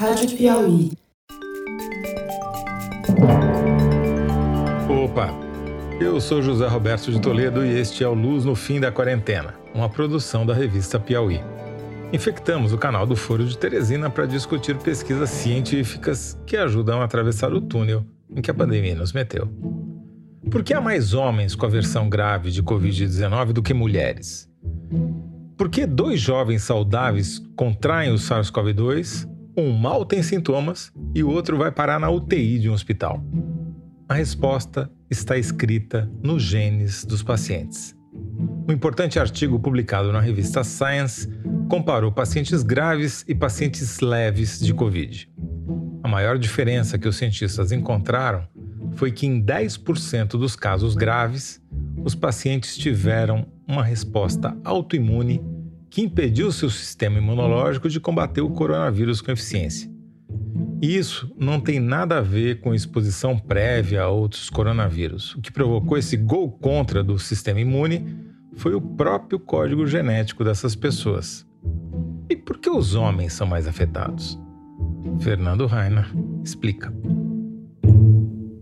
Rádio Piauí. Opa! Eu sou José Roberto de Toledo e este é o Luz no Fim da Quarentena, uma produção da revista Piauí. Infectamos o canal do Foro de Teresina para discutir pesquisas científicas que ajudam a atravessar o túnel em que a pandemia nos meteu. Por que há mais homens com a versão grave de Covid-19 do que mulheres? Por que dois jovens saudáveis contraem o SARS-CoV-2, um mal tem sintomas e o outro vai parar na UTI de um hospital? A resposta está escrita nos genes dos pacientes. Um importante artigo publicado na revista Science comparou pacientes graves e pacientes leves de Covid. A maior diferença que os cientistas encontraram foi que em 10% dos casos graves, os pacientes tiveram uma resposta autoimune que impediu seu sistema imunológico de combater o coronavírus com eficiência. Isso não tem nada a ver com exposição prévia a outros coronavírus. O que provocou esse gol contra do sistema imune foi o próprio código genético dessas pessoas. E por que os homens são mais afetados? Fernando Rainer explica.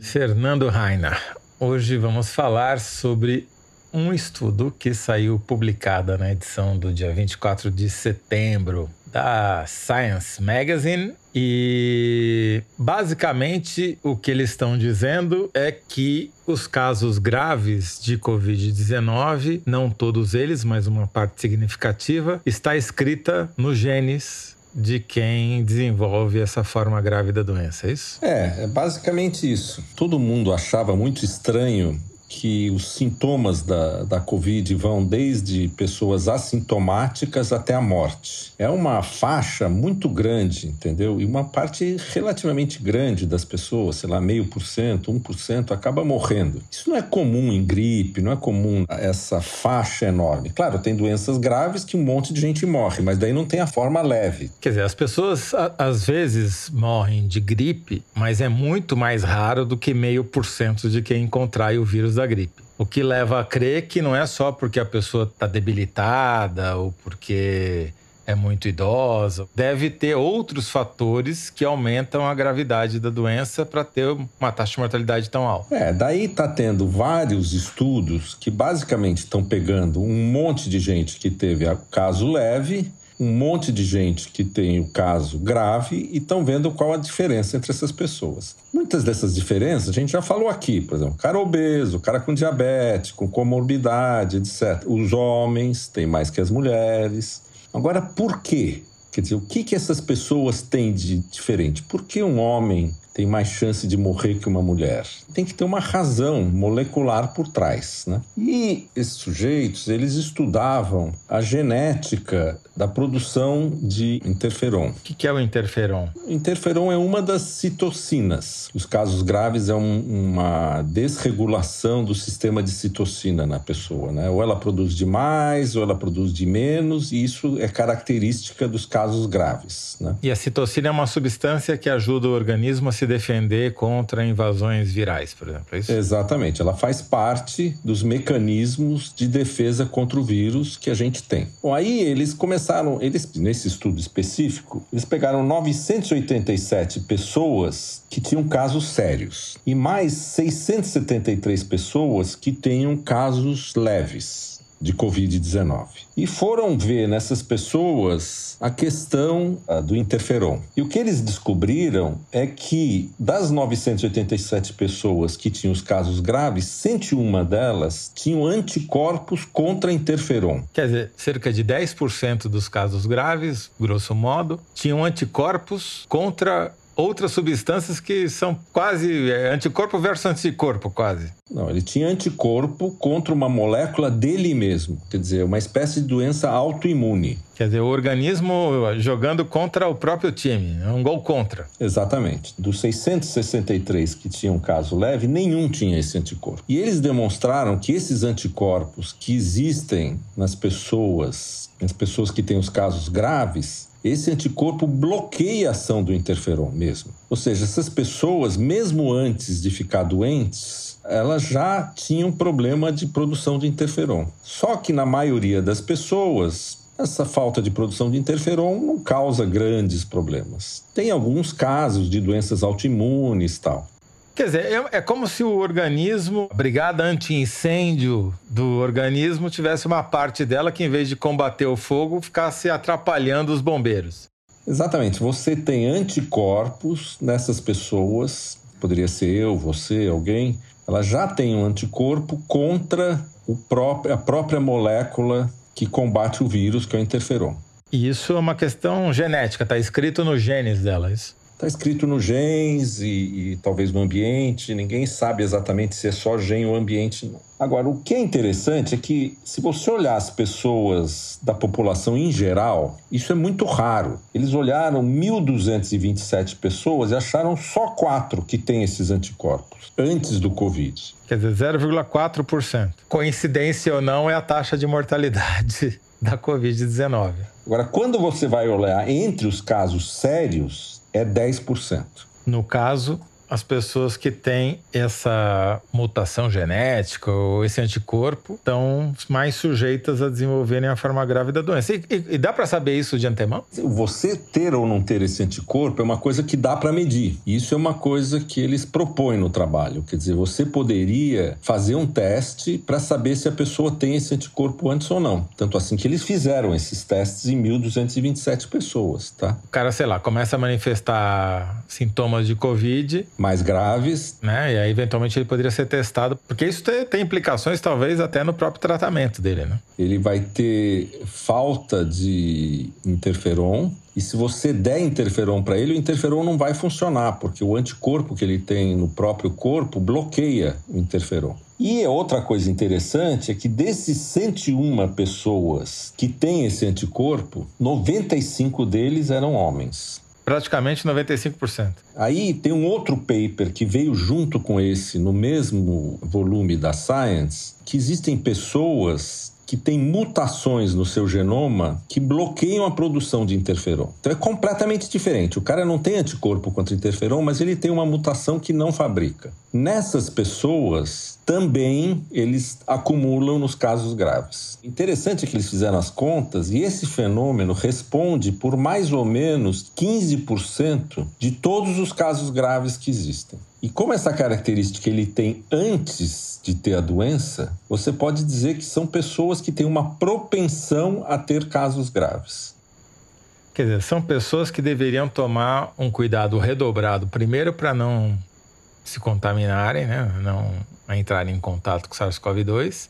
Fernando Rainer, hoje vamos falar sobre um estudo que saiu publicado na edição do dia 24 de setembro da Science Magazine e basicamente o que eles estão dizendo é que os casos graves de Covid-19, não todos eles, mas uma parte significativa, está escrita nos genes de quem desenvolve essa forma grave da doença, é isso? É, é basicamente isso. Todo mundo achava muito estranho que os sintomas da, da Covid vão desde pessoas assintomáticas até a morte. É uma faixa muito grande, entendeu? E uma parte relativamente grande das pessoas, sei lá, meio por cento, um por cento, acaba morrendo. Isso não é comum em gripe, não é comum essa faixa enorme. Claro, tem doenças graves que um monte de gente morre, mas daí não tem a forma leve. Quer dizer, as pessoas às vezes morrem de gripe, mas é muito mais raro do que meio por cento de quem contrai o vírus da gripe. O que leva a crer que não é só porque a pessoa está debilitada ou porque é muito idosa. Deve ter outros fatores que aumentam a gravidade da doença para ter uma taxa de mortalidade tão alta. É, daí está tendo vários estudos que basicamente estão pegando um monte de gente que teve caso leve um monte de gente que tem o caso grave e estão vendo qual a diferença entre essas pessoas. Muitas dessas diferenças a gente já falou aqui, por exemplo, cara obeso, cara com diabetes, com comorbidade, etc. Os homens têm mais que as mulheres. Agora, por quê? Quer dizer, o que, que essas pessoas têm de diferente? Por que um homem tem mais chance de morrer que uma mulher. Tem que ter uma razão molecular por trás, né? E esses sujeitos, eles estudavam a genética da produção de interferon. O que, é o interferon? Interferon é uma das citocinas. Os casos graves é um, uma desregulação do sistema de citocina na pessoa, né? Ou ela produz demais, ou ela produz de menos, e isso é característica dos casos graves, né? E a citocina é uma substância que ajuda o organismo a se defender contra invasões virais, por exemplo, é isso? Exatamente. Ela faz parte dos mecanismos de defesa contra o vírus que a gente tem. Bom, aí eles começaram, eles nesse estudo específico, eles pegaram 987 pessoas que tinham casos sérios e mais 673 pessoas que tenham casos leves de Covid-19. E foram ver nessas pessoas a questão do interferon. E o que eles descobriram é que das 987 pessoas que tinham os casos graves, 101 delas tinham anticorpos contra interferon. Quer dizer, cerca de 10% dos casos graves, grosso modo, tinham anticorpos contra outras substâncias que são quase é, anticorpo versus anticorpo, quase. Não, ele tinha anticorpo contra uma molécula dele mesmo, quer dizer, uma espécie de doença autoimune. Quer dizer, o organismo jogando contra o próprio time, é um gol contra. Exatamente. Dos 663 que tinham caso leve, nenhum tinha esse anticorpo. E eles demonstraram que esses anticorpos que existem nas pessoas, nas pessoas que têm os casos graves, esse anticorpo bloqueia a ação do interferon mesmo. Ou seja, essas pessoas, mesmo antes de ficar doentes, elas já tinham problema de produção de interferon. Só que na maioria das pessoas, essa falta de produção de interferon não causa grandes problemas. Tem alguns casos de doenças autoimunes tal. Quer dizer, é, é, como se o organismo, a brigada anti-incêndio do organismo, tivesse uma parte dela que, em vez de combater o fogo, ficasse atrapalhando os bombeiros. Exatamente. Você tem anticorpos nessas pessoas, poderia ser eu, você, alguém, ela já tem um anticorpo contra próprio, a própria molécula que combate o vírus, que é o interferon. E isso é uma questão genética, está escrito nos genes dela, isso? Está escrito nos genes e, e, talvez no ambiente, ninguém sabe exatamente se é só gene ou ambiente. Não. Agora, o que é interessante é que, se você olhar as pessoas da população em geral, isso é muito raro. Eles olharam 1.227 pessoas e acharam só quatro que têm esses anticorpos antes do Covid. Quer dizer, 0,4%. Coincidência ou não, é a taxa de mortalidade da Covid-19. Agora, quando você vai olhar entre os casos sérios, é 10%. No caso, as pessoas que têm essa mutação genética ou esse anticorpo estão mais sujeitas a desenvolverem a forma grave da doença. E, e, e dá para saber isso de antemão? Você ter ou não ter esse anticorpo é uma coisa que dá para medir. Isso é uma coisa que eles propõem no trabalho. Quer dizer, você poderia fazer um teste para saber se a pessoa tem esse anticorpo antes ou não. Tanto assim que eles fizeram esses testes em 1.227 pessoas, tá? O cara, sei lá, começa a manifestar sintomas de Covid mais graves. Né? E aí, eventualmente, ele poderia ser testado, porque isso tem, tem implicações, talvez, até no próprio tratamento dele, né? Ele vai ter falta de interferon, e se você der interferon para ele, o interferon não vai funcionar, porque o anticorpo que ele tem no próprio corpo bloqueia o interferon. E outra coisa interessante é que desses 101 pessoas que têm esse anticorpo, 95 deles eram homens. Praticamente 95%. Aí tem um outro paper que veio junto com esse, no mesmo volume da Science, que existem pessoas que têm mutações no seu genoma que bloqueiam a produção de interferon. Então é completamente diferente. O cara não tem anticorpo contra interferon, mas ele tem uma mutação que não fabrica. Nessas pessoas, também eles acumulam nos casos graves. Interessante que eles fizeram as contas e esse fenômeno responde por mais ou menos 15% de todos os casos graves que existem. E como essa característica ele tem antes de ter a doença, você pode dizer que são pessoas que têm uma propensão a ter casos graves. Quer dizer, são pessoas que deveriam tomar um cuidado redobrado, primeiro para não se contaminarem, né? não entrarem em contato com SARS-CoV-2,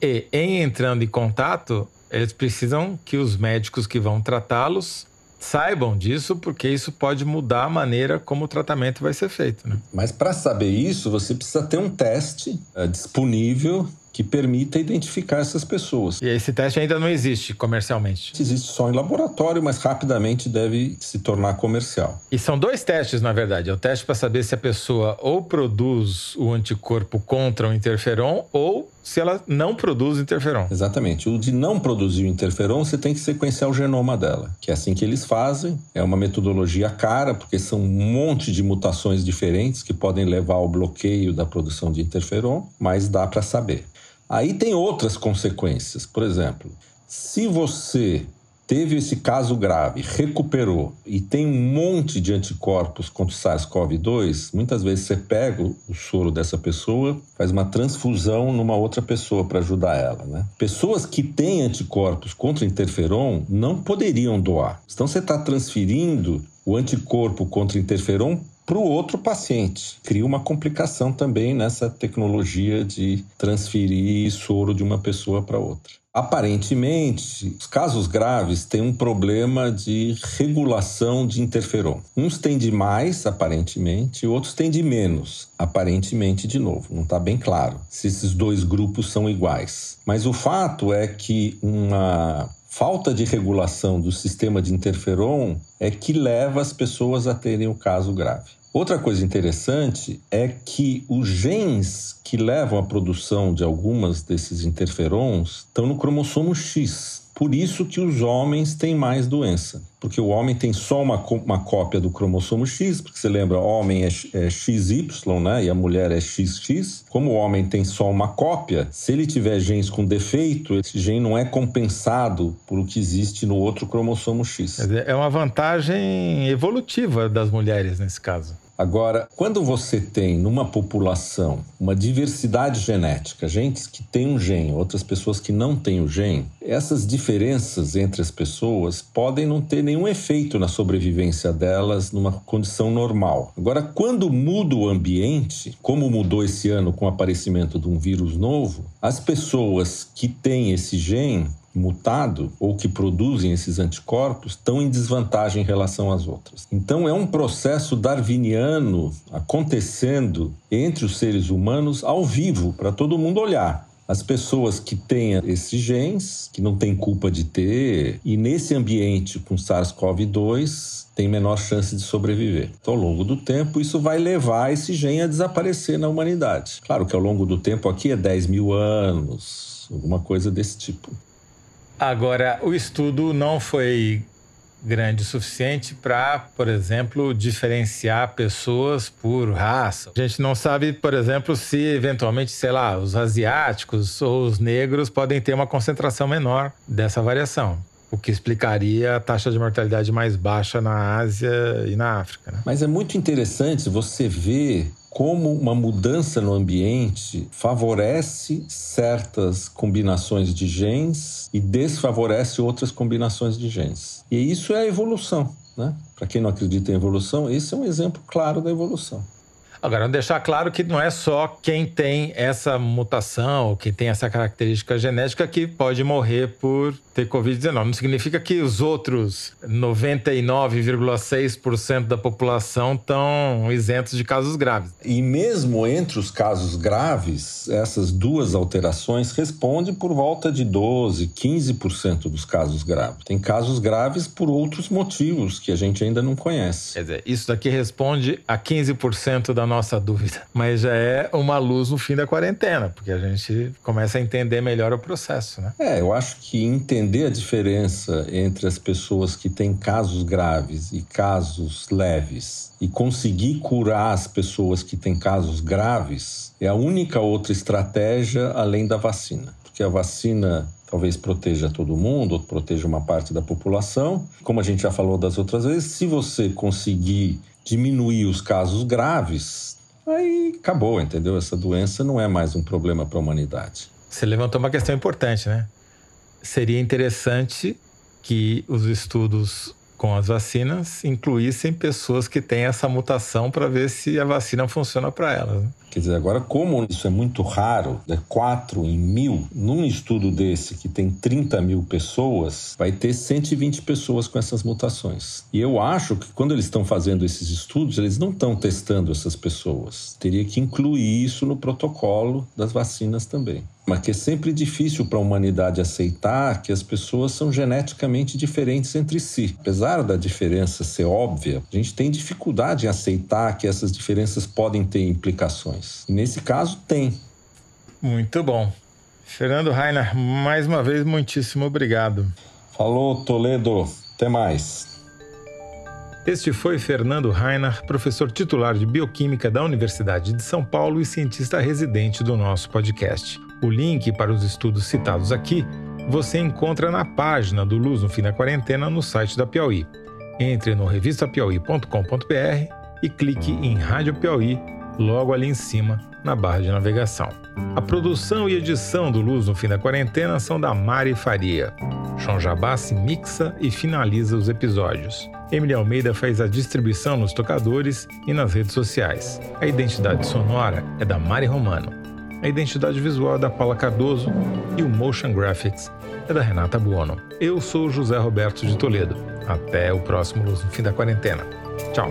e em entrando em contato, eles precisam que os médicos que vão tratá-los saibam disso, porque isso pode mudar a maneira como o tratamento vai ser feito. Né? Mas para saber isso, você precisa ter um teste é, disponível que permita identificar essas pessoas. E esse teste ainda não existe comercialmente? Existe só em laboratório, mas rapidamente deve se tornar comercial. E são dois testes, na verdade. É o teste para saber se a pessoa ou produz o anticorpo contra o interferon ou se ela não produz interferon. Exatamente. O de não produzir interferon, você tem que sequenciar o genoma dela, que é assim que eles fazem. É uma metodologia cara, porque são um monte de mutações diferentes que podem levar ao bloqueio da produção de interferon, mas dá para saber. Aí tem outras consequências. Por exemplo, se você teve esse caso grave, recuperou e tem um monte de anticorpos contra o SARS-CoV-2, muitas vezes você pega o soro dessa pessoa, faz uma transfusão numa outra pessoa para ajudar ela, né? Pessoas que têm anticorpos contra interferon não poderiam doar. Então você está transferindo o anticorpo contra interferon para o outro paciente. Cria uma complicação também nessa tecnologia de transferir soro de uma pessoa para outra. Aparentemente, os casos graves têm um problema de regulação de interferon. Uns têm de mais, aparentemente, outros têm de menos, aparentemente, de novo. Não está bem claro se esses dois grupos são iguais. Mas o fato é que uma falta de regulação do sistema de interferon é que leva as pessoas a terem o caso grave. Outra coisa interessante é que os genes que levam à produção de algumas desses interferons estão no cromossomo X. Por isso que os homens têm mais doença. Porque o homem tem só uma, uma cópia do cromossomo X, porque você lembra, homem é, é XY, né? E a mulher é XX. Como o homem tem só uma cópia, se ele tiver genes com defeito, esse gene não é compensado por o que existe no outro cromossomo X. É uma vantagem evolutiva das mulheres nesse caso. Agora, quando você tem numa população uma diversidade genética, gente que tem um gene, outras pessoas que não têm o gene, essas diferenças entre as pessoas podem não ter nenhum efeito na sobrevivência delas numa condição normal. Agora, quando muda o ambiente, como mudou esse ano com o aparecimento de um vírus novo, as pessoas que têm esse gene mutado ou que produzem esses anticorpos estão em desvantagem em relação às outras. Então é um processo darwiniano acontecendo entre os seres humanos ao vivo para todo mundo olhar. As pessoas que têm esses genes, que não têm culpa de ter, e nesse ambiente com SARS-CoV-2, tem menor chance de sobreviver. Então, ao longo do tempo, isso vai levar esse gene a desaparecer na humanidade. Claro que ao longo do tempo aqui é 10 mil anos, alguma coisa desse tipo. Agora, o estudo não foi grande o suficiente para, por exemplo, diferenciar pessoas por raça. A gente não sabe, por exemplo, se eventualmente, sei lá, os asiáticos ou os negros podem ter uma concentração menor dessa variação. O que explicaria a taxa de mortalidade mais baixa na Ásia e na África. Né? Mas é muito interessante você ver como uma mudança no ambiente favorece certas combinações de genes e desfavorece outras combinações de genes. E isso é a evolução. Né? Para quem não acredita em evolução, esse é um exemplo claro da evolução. Agora, deixar claro que não é só quem tem essa mutação, ou quem tem essa característica genética que pode morrer por ter Covid-19. Não significa que os outros 99,6% da população estão isentos de casos graves. E mesmo entre os casos graves, essas duas alterações respondem por volta de 12, 15% dos casos graves. Tem casos graves por outros motivos que a gente ainda não conhece. Quer dizer, isso daqui responde a 15% da nossa nossa dúvida. Mas já é uma luz no fim da quarentena, porque a gente começa a entender melhor o processo, né? É, eu acho que entender a diferença entre as pessoas que têm casos graves e casos leves e conseguir curar as pessoas que têm casos graves é a única outra estratégia além da vacina. Porque a vacina talvez proteja todo mundo, ou proteja uma parte da população. Como a gente já falou das outras vezes, se você conseguir diminuir os casos graves, aí acabou, entendeu? Essa doença não é mais um problema para a humanidade. Você levantou uma questão importante, né? Seria interessante que os estudos com as vacinas incluíssem pessoas que têm essa mutação para ver se a vacina funciona para elas. Né? Quer dizer, agora, como isso é muito raro, é 4 em mil, num estudo desse que tem 30 mil pessoas, vai ter 120 pessoas com essas mutações. E eu acho que quando eles estão fazendo esses estudos, eles não estão testando essas pessoas. Teria que incluir isso no protocolo das vacinas também mas que é sempre difícil para a humanidade aceitar que as pessoas são geneticamente diferentes entre si. Apesar da diferença ser óbvia, a gente tem dificuldade em aceitar que essas diferenças podem ter implicações. Nesse caso, tem. Muito bom. Fernando Rainer, mais uma vez, muitíssimo obrigado. Falou, Toledo. Até mais. Este foi Fernando Rainer, professor titular de Bioquímica da Universidade de São Paulo e cientista residente do nosso podcast. O link para os estudos citados aqui você encontra na página do Luz no Fim da Quarentena no site da Piauí. Entre no revistapiauí.com.br e clique em Rádio Piauí logo ali em cima, na barra de navegação. A produção e edição do Luz no Fim da Quarentena são da Mari Faria. João Jabassi mixa e finaliza os episódios. Emily Almeida faz a distribuição nos tocadores e nas redes sociais. A identidade sonora é da Mari Romano. A identidade visual é da Paula Cardoso e o Motion Graphics é da Renata Buono. Eu sou José Roberto de Toledo. Até o próximo Luz no Fim da Quarentena. Tchau.